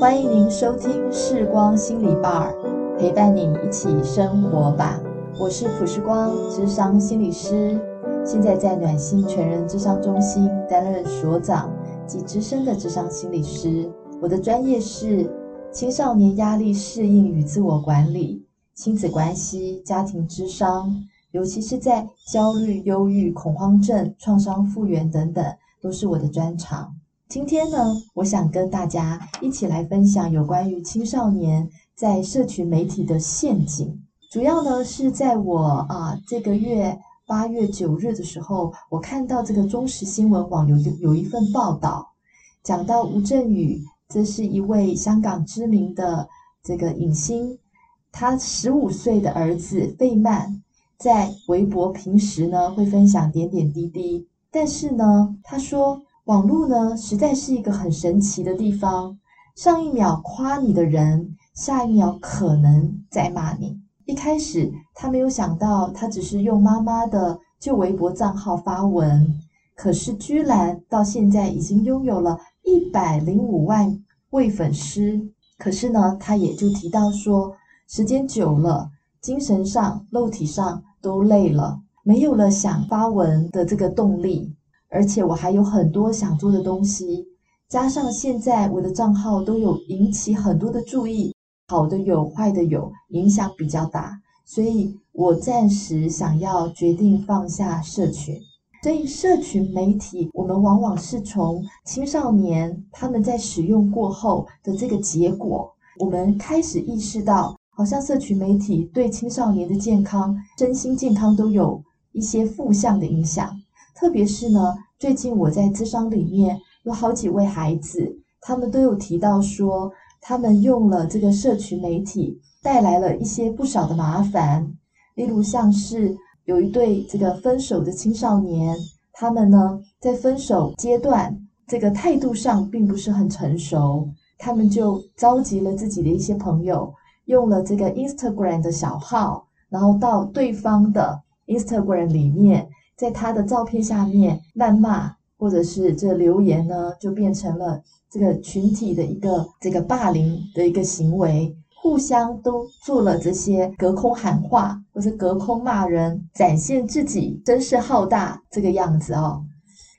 欢迎您收听视光心理 Bar，陪伴你一起生活吧。我是卜世光，智商心理师，现在在暖心全人智商中心担任所长及资深的智商心理师。我的专业是青少年压力适应与自我管理、亲子关系、家庭智商，尤其是在焦虑、忧郁、恐慌症、创伤复原等等，都是我的专长。今天呢，我想跟大家一起来分享有关于青少年在社群媒体的陷阱。主要呢是在我啊这个月八月九日的时候，我看到这个中时新闻网有有一份报道，讲到吴镇宇，这是一位香港知名的这个影星，他十五岁的儿子费曼在微博平时呢会分享点点滴滴，但是呢他说。网络呢，实在是一个很神奇的地方。上一秒夸你的人，下一秒可能在骂你。一开始他没有想到，他只是用妈妈的旧微博账号发文，可是居然到现在已经拥有了一百零五万位粉丝。可是呢，他也就提到说，时间久了，精神上、肉体上都累了，没有了想发文的这个动力。而且我还有很多想做的东西，加上现在我的账号都有引起很多的注意，好的有，坏的有，影响比较大，所以我暂时想要决定放下社群。所以社群媒体，我们往往是从青少年他们在使用过后的这个结果，我们开始意识到，好像社群媒体对青少年的健康、身心健康都有一些负向的影响。特别是呢，最近我在咨商里面有好几位孩子，他们都有提到说，他们用了这个社群媒体带来了一些不少的麻烦。例如像是有一对这个分手的青少年，他们呢在分手阶段这个态度上并不是很成熟，他们就召集了自己的一些朋友，用了这个 Instagram 的小号，然后到对方的 Instagram 里面。在他的照片下面谩骂，或者是这留言呢，就变成了这个群体的一个这个霸凌的一个行为，互相都做了这些隔空喊话，或者隔空骂人，展现自己声势浩大这个样子哦。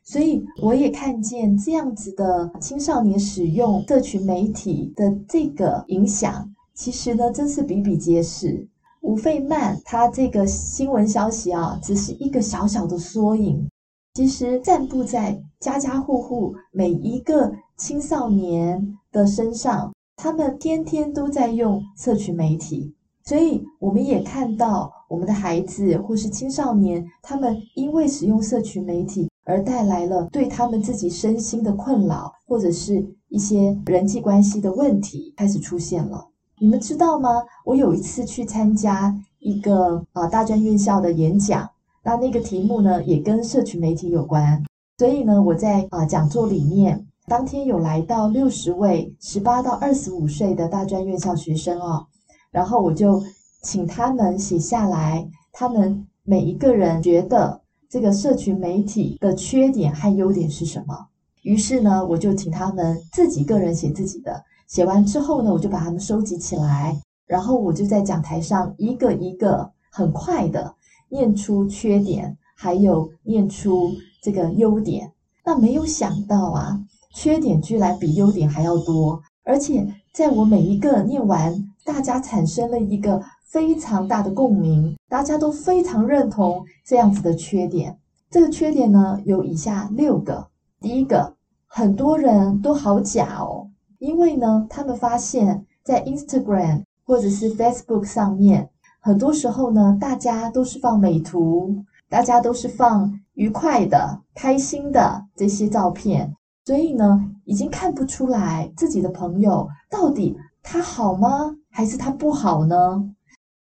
所以我也看见这样子的青少年使用社群媒体的这个影响，其实呢，真是比比皆是。吴费曼，他这个新闻消息啊，只是一个小小的缩影。其实散布在家家户户每一个青少年的身上，他们天天都在用社群媒体。所以我们也看到我们的孩子或是青少年，他们因为使用社群媒体而带来了对他们自己身心的困扰，或者是一些人际关系的问题开始出现了。你们知道吗？我有一次去参加一个啊大专院校的演讲，那那个题目呢也跟社群媒体有关，所以呢我在啊讲座里面，当天有来到六十位十八到二十五岁的大专院校学生哦，然后我就请他们写下来，他们每一个人觉得这个社群媒体的缺点和优点是什么。于是呢，我就请他们自己个人写自己的。写完之后呢，我就把它们收集起来，然后我就在讲台上一个一个很快的念出缺点，还有念出这个优点。那没有想到啊，缺点居然比优点还要多，而且在我每一个念完，大家产生了一个非常大的共鸣，大家都非常认同这样子的缺点。这个缺点呢，有以下六个。第一个，很多人都好假哦。因为呢，他们发现，在 Instagram 或者是 Facebook 上面，很多时候呢，大家都是放美图，大家都是放愉快的、开心的这些照片，所以呢，已经看不出来自己的朋友到底他好吗，还是他不好呢？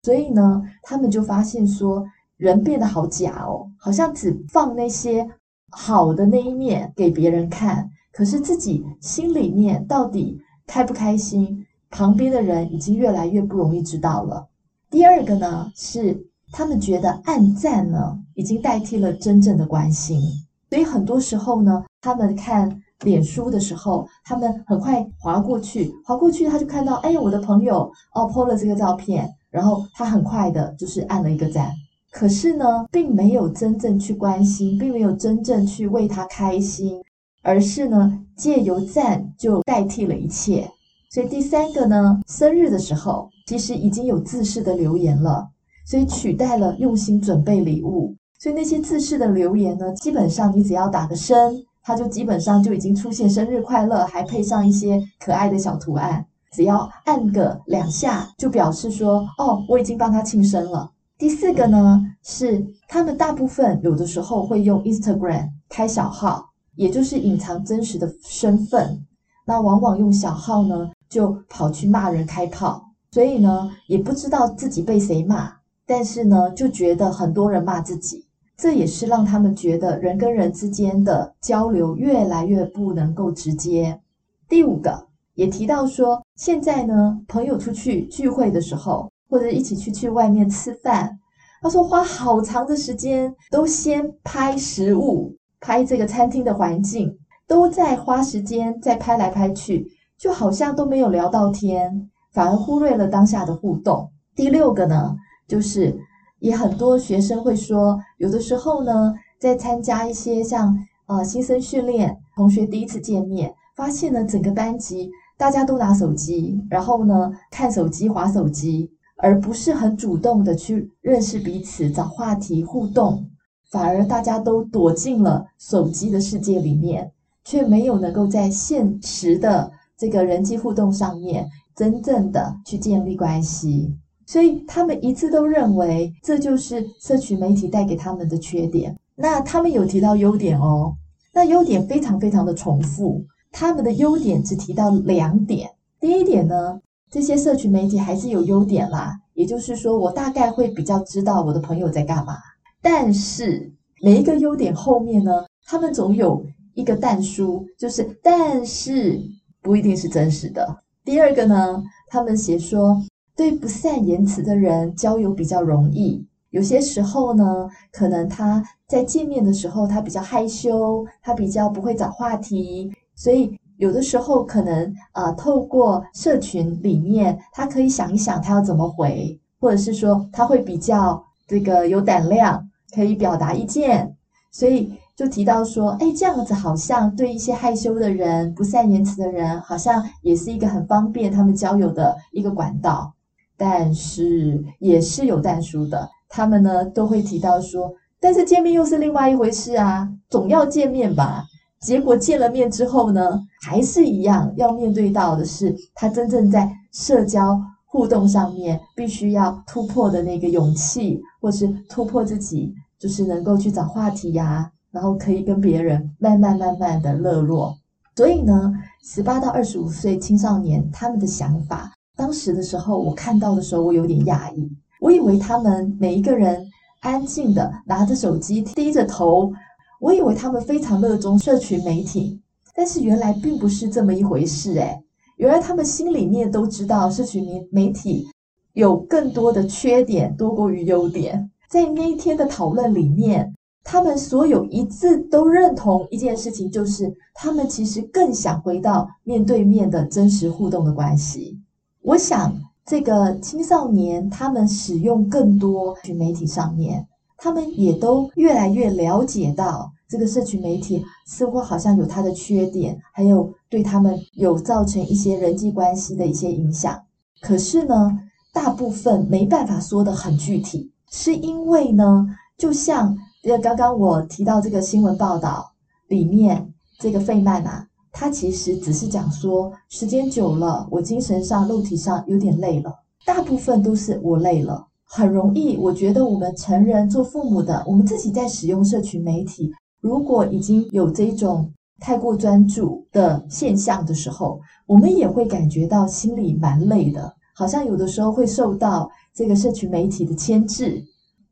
所以呢，他们就发现说，人变得好假哦，好像只放那些好的那一面给别人看，可是自己心里面到底开不开心，旁边的人已经越来越不容易知道了。第二个呢，是他们觉得按赞呢，已经代替了真正的关心，所以很多时候呢，他们看脸书的时候，他们很快划过去，划过去他就看到，哎，我的朋友哦 po 了这个照片。然后他很快的就是按了一个赞，可是呢，并没有真正去关心，并没有真正去为他开心，而是呢，借由赞就代替了一切。所以第三个呢，生日的时候其实已经有自式的留言了，所以取代了用心准备礼物。所以那些自式的留言呢，基本上你只要打个声，它就基本上就已经出现生日快乐，还配上一些可爱的小图案。只要按个两下，就表示说，哦，我已经帮他庆生了。第四个呢，是他们大部分有的时候会用 Instagram 开小号，也就是隐藏真实的身份。那往往用小号呢，就跑去骂人开炮，所以呢，也不知道自己被谁骂，但是呢，就觉得很多人骂自己，这也是让他们觉得人跟人之间的交流越来越不能够直接。第五个。也提到说，现在呢，朋友出去聚会的时候，或者一起去去外面吃饭，他说花好长的时间，都先拍食物，拍这个餐厅的环境，都在花时间在拍来拍去，就好像都没有聊到天，反而忽略了当下的互动。第六个呢，就是也很多学生会说，有的时候呢，在参加一些像呃新生训练，同学第一次见面，发现呢整个班级。大家都拿手机，然后呢，看手机、滑手机，而不是很主动的去认识彼此、找话题互动，反而大家都躲进了手机的世界里面，却没有能够在现实的这个人际互动上面真正的去建立关系。所以他们一致都认为这就是社群媒体带给他们的缺点。那他们有提到优点哦，那优点非常非常的重复。他们的优点只提到两点。第一点呢，这些社群媒体还是有优点啦，也就是说，我大概会比较知道我的朋友在干嘛。但是每一个优点后面呢，他们总有一个但书，就是但是不一定是真实的。第二个呢，他们写说，对不善言辞的人交友比较容易。有些时候呢，可能他在见面的时候，他比较害羞，他比较不会找话题。所以有的时候可能呃，透过社群里面，他可以想一想他要怎么回，或者是说他会比较这个有胆量，可以表达意见。所以就提到说，哎，这样子好像对一些害羞的人、不善言辞的人，好像也是一个很方便他们交友的一个管道。但是也是有但书的，他们呢都会提到说，但是见面又是另外一回事啊，总要见面吧。结果见了面之后呢，还是一样要面对到的是他真正在社交互动上面必须要突破的那个勇气，或是突破自己，就是能够去找话题呀、然后可以跟别人慢慢慢慢的热络。所以呢，十八到二十五岁青少年他们的想法，当时的时候我看到的时候，我有点讶异，我以为他们每一个人安静的拿着手机，低着头。我以为他们非常热衷社群媒体，但是原来并不是这么一回事诶。原来他们心里面都知道社群媒媒体有更多的缺点多过于优点。在那一天的讨论里面，他们所有一致都认同一件事情，就是他们其实更想回到面对面的真实互动的关系。我想，这个青少年他们使用更多群媒体上面。他们也都越来越了解到，这个社群媒体似乎好像有它的缺点，还有对他们有造成一些人际关系的一些影响。可是呢，大部分没办法说得很具体，是因为呢，就像呃刚刚我提到这个新闻报道里面，这个费曼啊，他其实只是讲说，时间久了，我精神上、肉体上有点累了，大部分都是我累了。很容易，我觉得我们成人做父母的，我们自己在使用社群媒体，如果已经有这种太过专注的现象的时候，我们也会感觉到心里蛮累的，好像有的时候会受到这个社群媒体的牵制。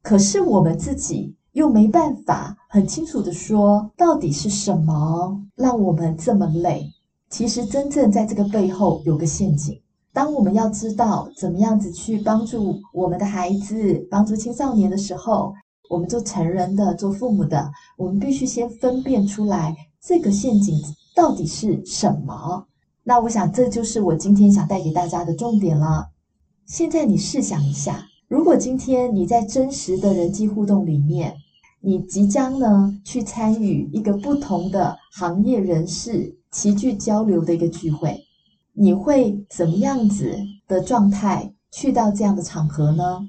可是我们自己又没办法很清楚地说，到底是什么让我们这么累？其实真正在这个背后有个陷阱。当我们要知道怎么样子去帮助我们的孩子、帮助青少年的时候，我们做成人的、做父母的，我们必须先分辨出来这个陷阱到底是什么。那我想这就是我今天想带给大家的重点了。现在你试想一下，如果今天你在真实的人际互动里面，你即将呢去参与一个不同的行业人士齐聚交流的一个聚会。你会怎么样子的状态去到这样的场合呢？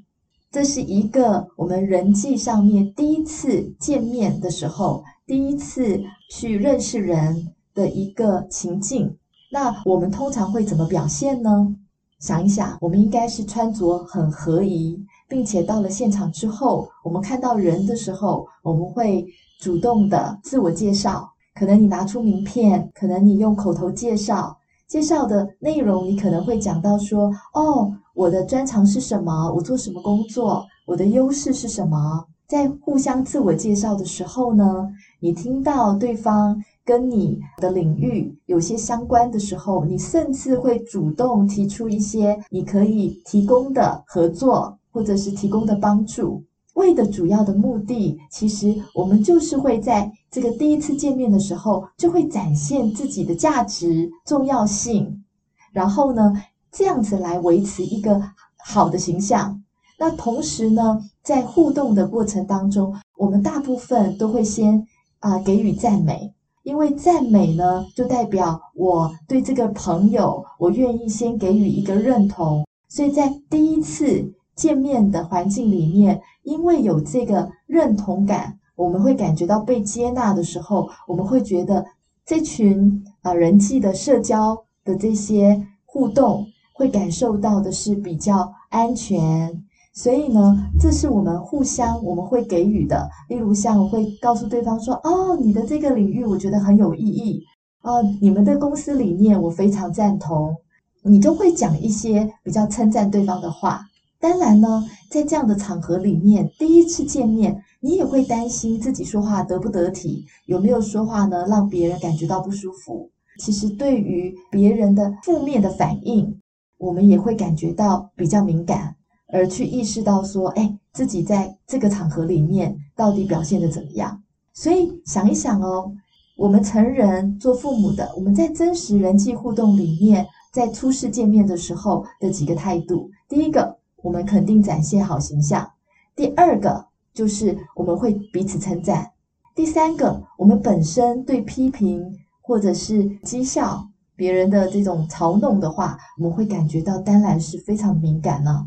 这是一个我们人际上面第一次见面的时候，第一次去认识人的一个情境。那我们通常会怎么表现呢？想一想，我们应该是穿着很合宜，并且到了现场之后，我们看到人的时候，我们会主动的自我介绍。可能你拿出名片，可能你用口头介绍。介绍的内容，你可能会讲到说：“哦，我的专长是什么？我做什么工作？我的优势是什么？”在互相自我介绍的时候呢，你听到对方跟你的领域有些相关的时候，你甚至会主动提出一些你可以提供的合作，或者是提供的帮助。为的主要的目的，其实我们就是会在这个第一次见面的时候，就会展现自己的价值、重要性，然后呢，这样子来维持一个好的形象。那同时呢，在互动的过程当中，我们大部分都会先啊、给予赞美，因为赞美呢，就代表我对这个朋友，我愿意先给予一个认同，所以在第一次。见面的环境里面，因为有这个认同感，我们会感觉到被接纳的时候，我们会觉得这群啊人际的社交的这些互动，会感受到的是比较安全。所以呢，这是我们互相我们会给予的。例如像我会告诉对方说：“哦，你的这个领域我觉得很有意义。哦，你们的公司理念我非常赞同。”你就会讲一些比较称赞对方的话。当然呢，在这样的场合里面，第一次见面，你也会担心自己说话得不得体，有没有说话呢，让别人感觉到不舒服。其实对于别人的负面的反应，我们也会感觉到比较敏感，而去意识到说，哎，自己在这个场合里面到底表现得怎么样。所以想一想哦，我们成人做父母的，我们在真实人际互动里面，在初次见面的时候的几个态度，第一个。我们肯定展现好形象。第二个就是我们会彼此称赞。第三个，我们本身对批评或者是讥笑别人的这种嘲弄的话，我们会感觉到当然是非常敏感呢。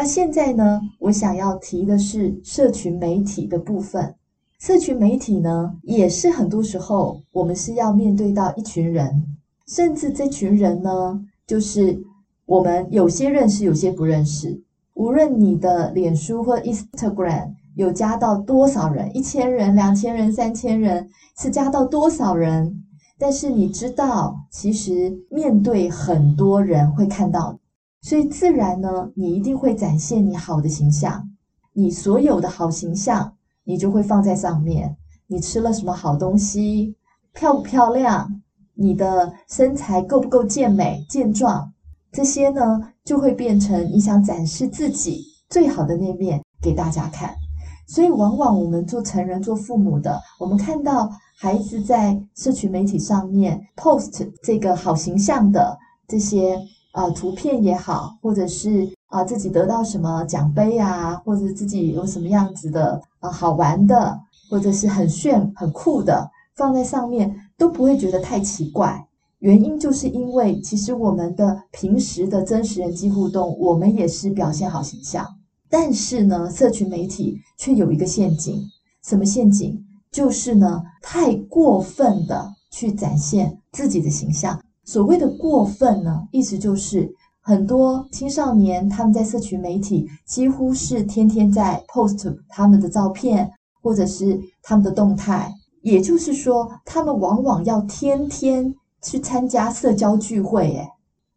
那现在呢，我想要提的是社群媒体的部分。社群媒体呢，也是很多时候我们是要面对到一群人，甚至这群人呢，就是。我们有些认识，有些不认识。无论你的脸书或 Instagram 有加到多少人，一千人、两千人、三千人，是加到多少人？但是你知道，其实面对很多人会看到，所以自然呢，你一定会展现你好的形象。你所有的好形象，你就会放在上面。你吃了什么好东西？漂不漂亮？你的身材够不够健美、健壮？这些呢，就会变成你想展示自己最好的那面给大家看。所以，往往我们做成人、做父母的，我们看到孩子在社群媒体上面 post 这个好形象的这些、呃、图片也好，或者是啊、自己得到什么奖杯啊，或者自己有什么样子的啊、好玩的，或者是很炫、很酷的，放在上面都不会觉得太奇怪。原因就是因为，其实我们的平时的真实人际互动，我们也是表现好形象。但是呢，社群媒体却有一个陷阱，什么陷阱？就是呢，太过分的去展现自己的形象。所谓的过分呢，意思就是很多青少年他们在社群媒体几乎是天天在 post 他们的照片，或者是他们的动态。也就是说，他们往往要天天去参加社交聚会。诶，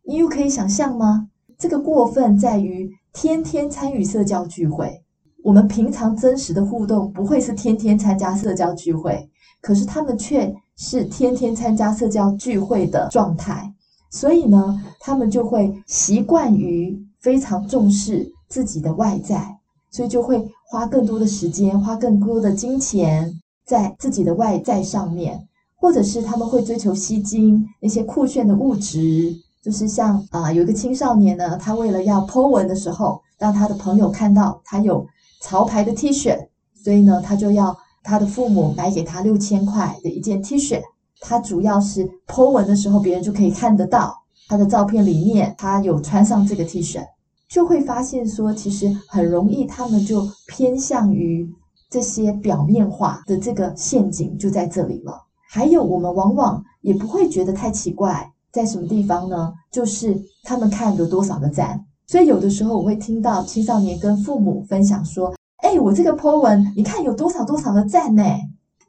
你又可以想象吗？这个过分在于天天参与社交聚会。我们平常真实的互动不会是天天参加社交聚会，可是他们却是天天参加社交聚会的状态。所以呢，他们就会习惯于非常重视自己的外在，所以就会花更多的时间，花更多的金钱在自己的外在上面，或者是他们会追求吸睛那些酷炫的物质。就是像啊、有一个青少年呢，他为了要 po 文的时候，让他的朋友看到他有潮牌的 T 恤，所以呢，他就要他的父母买给他六千块的一件 T 恤。他主要是 po 文的时候，别人就可以看得到他的照片里面，他有穿上这个 T 恤，就会发现说，其实很容易，他们就偏向于这些表面化的这个陷阱就在这里了。还有，我们往往也不会觉得太奇怪。在什么地方呢？就是他们看有多少个赞，所以有的时候我会听到青少年跟父母分享说：“哎，我这个 po 文，你看有多少多少的赞呢？”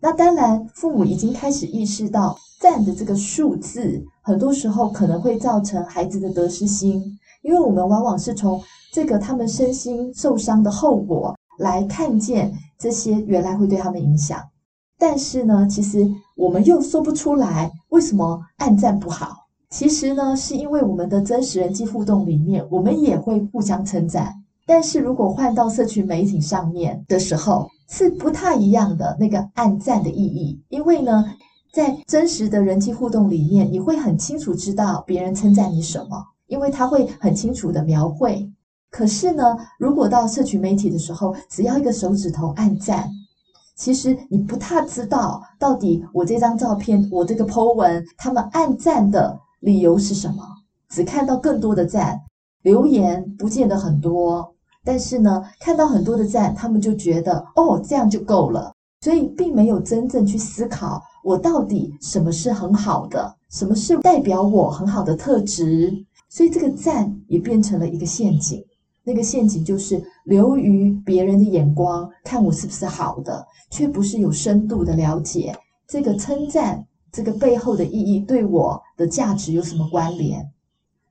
那当然，父母已经开始意识到赞的这个数字，很多时候可能会造成孩子的得失心，因为我们往往是从这个他们身心受伤的后果来看见这些原来会对他们影响，但是呢，其实我们又说不出来为什么按赞不好。其实呢，是因为我们的真实人际互动里面，我们也会互相称赞。但是如果换到社群媒体上面的时候，是不太一样的那个按赞的意义。因为呢，在真实的人际互动里面，你会很清楚知道别人称赞你什么，因为他会很清楚的描绘。可是呢，如果到社群媒体的时候，只要一个手指头按赞，其实你不太知道到底我这张照片，我这个 po 文，他们按赞的。理由是什么？只看到更多的赞，留言不见得很多，但是呢，看到很多的赞，他们就觉得哦，这样就够了，所以并没有真正去思考我到底什么是很好的，什么是代表我很好的特质，所以这个赞也变成了一个陷阱。那个陷阱就是流于别人的眼光，看我是不是好的，却不是有深度的了解这个称赞。这个背后的意义对我的价值有什么关联？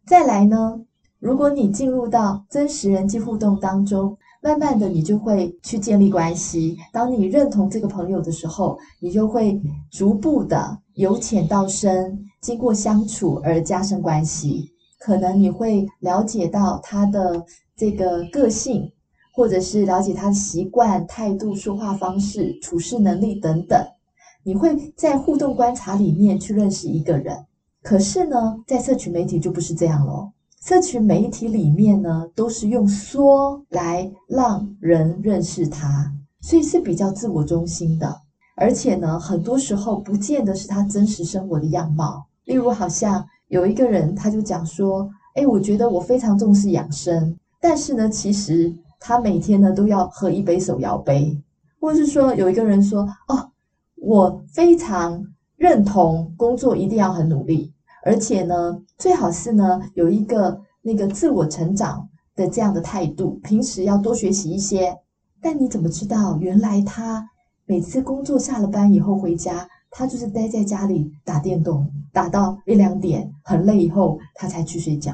再来呢，如果你进入到真实人际互动当中，慢慢的你就会去建立关系。当你认同这个朋友的时候，你就会逐步的由浅到深，经过相处而加深关系。可能你会了解到他的这个个性，或者是了解他的习惯、态度、说话方式、处事能力等等。你会在互动观察里面去认识一个人，可是呢，在社群媒体就不是这样咯。社群媒体里面呢，都是用说来让人认识他，所以是比较自我中心的。而且呢，很多时候不见得是他真实生活的样貌。例如，好像有一个人他就讲说：“诶，我觉得我非常重视养生，但是呢，其实他每天呢都要喝一杯手摇杯。”或是说，有一个人说：“哦。”我非常认同工作一定要很努力，而且呢，最好是呢有一个那个自我成长的这样的态度，平时要多学习一些。但你怎么知道，原来他每次工作下了班以后回家，他就是待在家里打电动，打到一两点，很累以后他才去睡觉。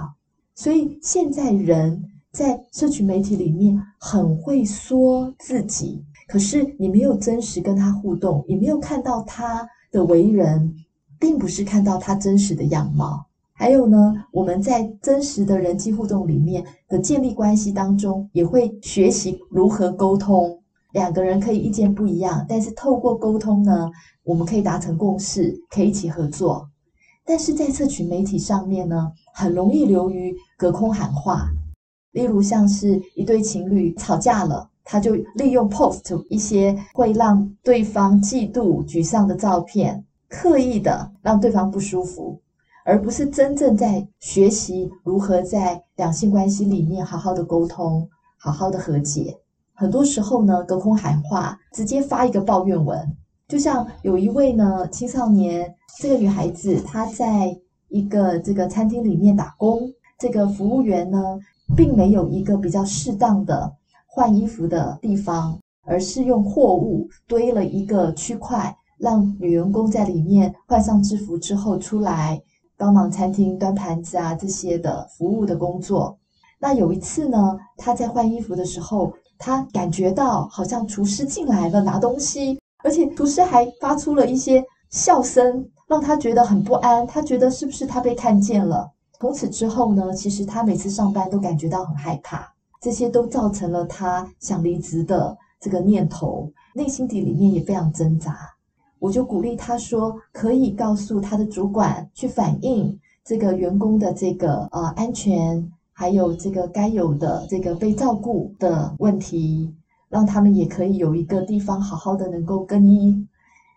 所以现在人在社群媒体里面很会说自己。可是你没有真实跟他互动，也没有看到他的为人，并不是看到他真实的样貌。还有呢，我们在真实的人际互动里面的建立关系当中，也会学习如何沟通。两个人可以意见不一样，但是透过沟通呢，我们可以达成共识，可以一起合作。但是在社群媒体上面呢，很容易流于隔空喊话，例如像是一对情侣吵架了。他就利用 post 一些会让对方嫉妒、沮丧的照片，刻意的让对方不舒服，而不是真正在学习如何在两性关系里面好好的沟通、好好的和解。很多时候呢，隔空喊话，直接发一个抱怨文。就像有一位呢青少年，这个女孩子她在一个这个餐厅里面打工，这个服务员呢，并没有一个比较适当的换衣服的地方，而是用货物堆了一个区块，让女员工在里面换上制服之后出来帮忙餐厅端盘子啊这些的服务的工作。那有一次呢，她在换衣服的时候，她感觉到好像厨师进来了拿东西，而且厨师还发出了一些笑声，让她觉得很不安。她觉得是不是她被看见了？从此之后呢，其实她每次上班都感觉到很害怕，这些都造成了她想离职的这个念头，内心底里面也非常挣扎。我就鼓励他说，可以告诉他的主管去反映这个员工的这个呃安全。还有这个该有的这个被照顾的问题，让他们也可以有一个地方好好的能够更衣。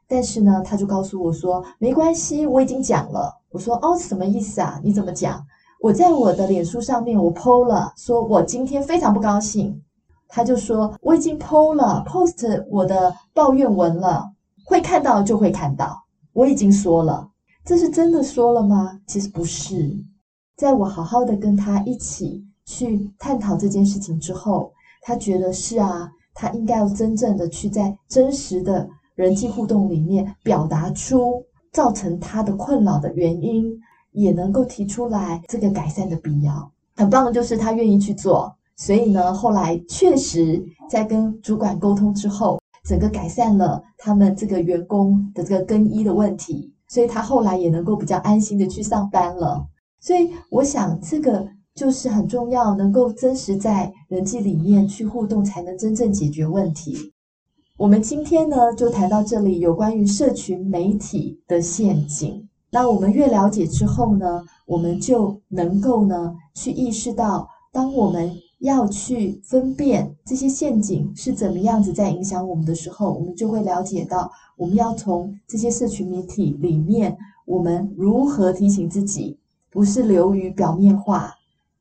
但是呢，他就告诉我说：“没关系，我已经讲了。”我说：“哦，什么意思啊？你怎么讲？”我在我的脸书上面我 PO 了，说我今天非常不高兴。他就说：“我已经 PO 了，post 我的抱怨文了，会看到就会看到。我已经说了，这是真的说了吗？其实不是。”在我好好的跟他一起去探讨这件事情之后，他觉得是啊，他应该要真正的去在真实的人际互动里面表达出造成他的困扰的原因，也能够提出来这个改善的必要。很棒的就是他愿意去做，所以呢，后来确实在跟主管沟通之后，整个改善了他们这个员工的这个更衣的问题，所以他后来也能够比较安心的去上班了。所以，我想这个就是很重要，能够真实在人际里面去互动，才能真正解决问题。我们今天呢，就谈到这里，有关于社群媒体的陷阱。那我们越了解之后呢，我们就能够呢，去意识到，当我们要去分辨这些陷阱是怎么样子在影响我们的时候，我们就会了解到，我们要从这些社群媒体里面，我们如何提醒自己。不是流于表面化，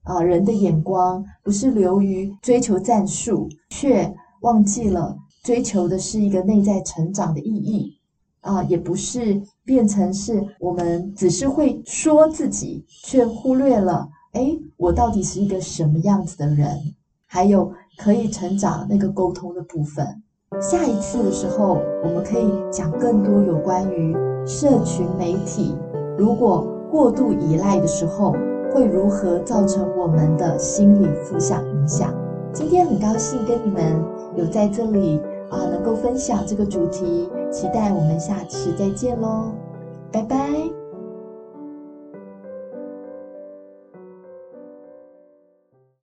啊，人的眼光不是流于追求战术，却忘记了追求的是一个内在成长的意义，啊，也不是变成是我们只是会说自己，却忽略了，哎，我到底是一个什么样子的人，还有可以成长那个沟通的部分。下一次的时候，我们可以讲更多有关于社群媒体，如果。过度依赖的时候，会如何造成我们的心理负向影响？今天很高兴跟你们有在这里啊，能够分享这个主题，期待我们下次再见喽，拜拜。